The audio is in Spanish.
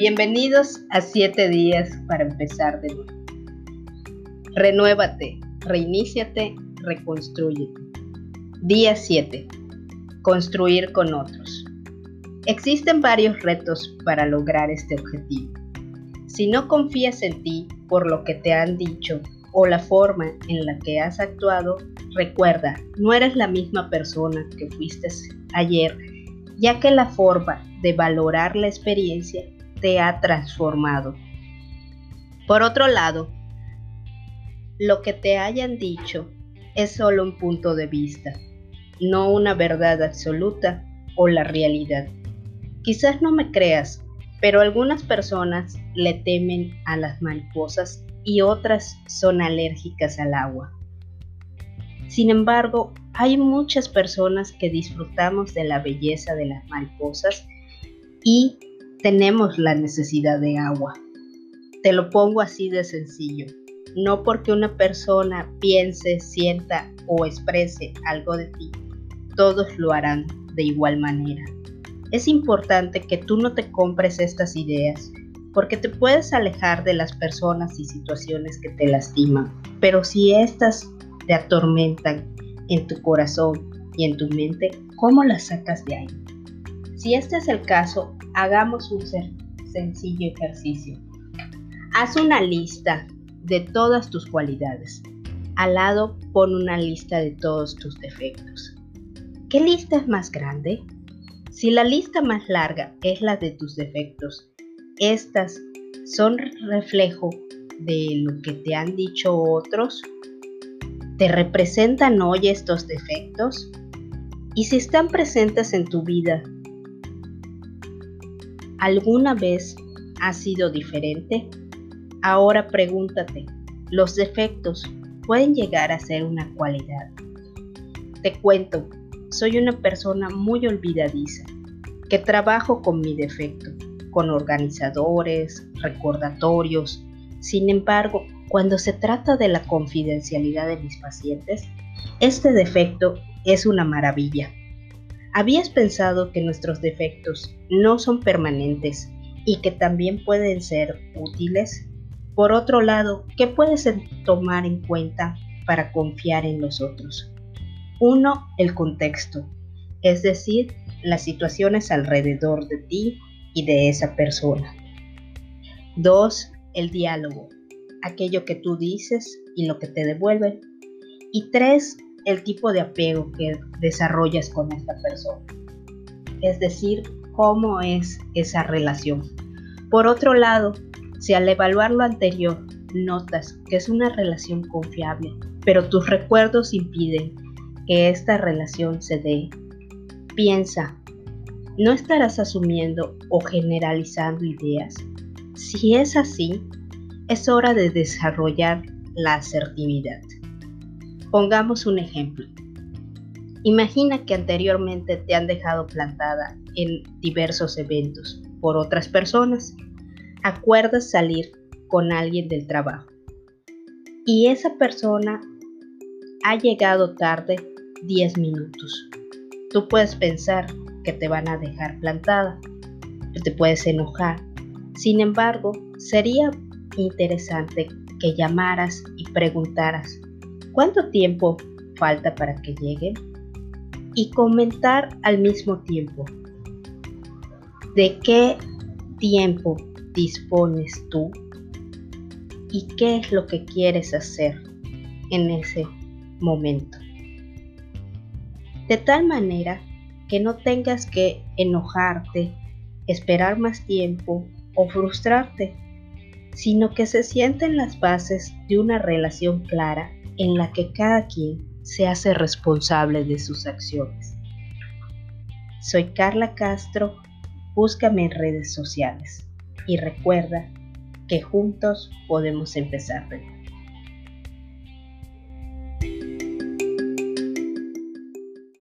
Bienvenidos a 7 días para empezar de nuevo. Renuévate, reiníciate, reconstrúyete. Día 7. Construir con otros. Existen varios retos para lograr este objetivo. Si no confías en ti por lo que te han dicho o la forma en la que has actuado, recuerda, no eres la misma persona que fuiste ayer, ya que la forma de valorar la experiencia te ha transformado. Por otro lado, lo que te hayan dicho es solo un punto de vista, no una verdad absoluta o la realidad. Quizás no me creas, pero algunas personas le temen a las mariposas y otras son alérgicas al agua. Sin embargo, hay muchas personas que disfrutamos de la belleza de las mariposas y tenemos la necesidad de agua. Te lo pongo así de sencillo. No porque una persona piense, sienta o exprese algo de ti, todos lo harán de igual manera. Es importante que tú no te compres estas ideas porque te puedes alejar de las personas y situaciones que te lastiman, pero si estas te atormentan en tu corazón y en tu mente, ¿cómo las sacas de ahí? Si este es el caso, hagamos un sencillo ejercicio. Haz una lista de todas tus cualidades. Al lado pon una lista de todos tus defectos. ¿Qué lista es más grande? Si la lista más larga es la de tus defectos, estas son reflejo de lo que te han dicho otros. ¿Te representan hoy estos defectos? Y si están presentes en tu vida, ¿Alguna vez ha sido diferente? Ahora pregúntate, ¿los defectos pueden llegar a ser una cualidad? Te cuento, soy una persona muy olvidadiza, que trabajo con mi defecto, con organizadores, recordatorios. Sin embargo, cuando se trata de la confidencialidad de mis pacientes, este defecto es una maravilla ¿Habías pensado que nuestros defectos no son permanentes y que también pueden ser útiles? Por otro lado, ¿qué puedes tomar en cuenta para confiar en los otros? Uno, el contexto, es decir, las situaciones alrededor de ti y de esa persona. Dos, el diálogo, aquello que tú dices y lo que te devuelven. Y tres, el tipo de apego que desarrollas con esta persona. Es decir, cómo es esa relación. Por otro lado, si al evaluar lo anterior notas que es una relación confiable, pero tus recuerdos impiden que esta relación se dé, piensa, ¿no estarás asumiendo o generalizando ideas? Si es así, es hora de desarrollar la asertividad. Pongamos un ejemplo. Imagina que anteriormente te han dejado plantada en diversos eventos por otras personas. Acuerdas salir con alguien del trabajo y esa persona ha llegado tarde 10 minutos. Tú puedes pensar que te van a dejar plantada, te puedes enojar. Sin embargo, sería interesante que llamaras y preguntaras cuánto tiempo falta para que llegue y comentar al mismo tiempo. De qué tiempo dispones tú y qué es lo que quieres hacer en ese momento. De tal manera que no tengas que enojarte, esperar más tiempo o frustrarte, sino que se sienten las bases de una relación clara en la que cada quien se hace responsable de sus acciones. Soy Carla Castro, búscame en redes sociales y recuerda que juntos podemos empezar.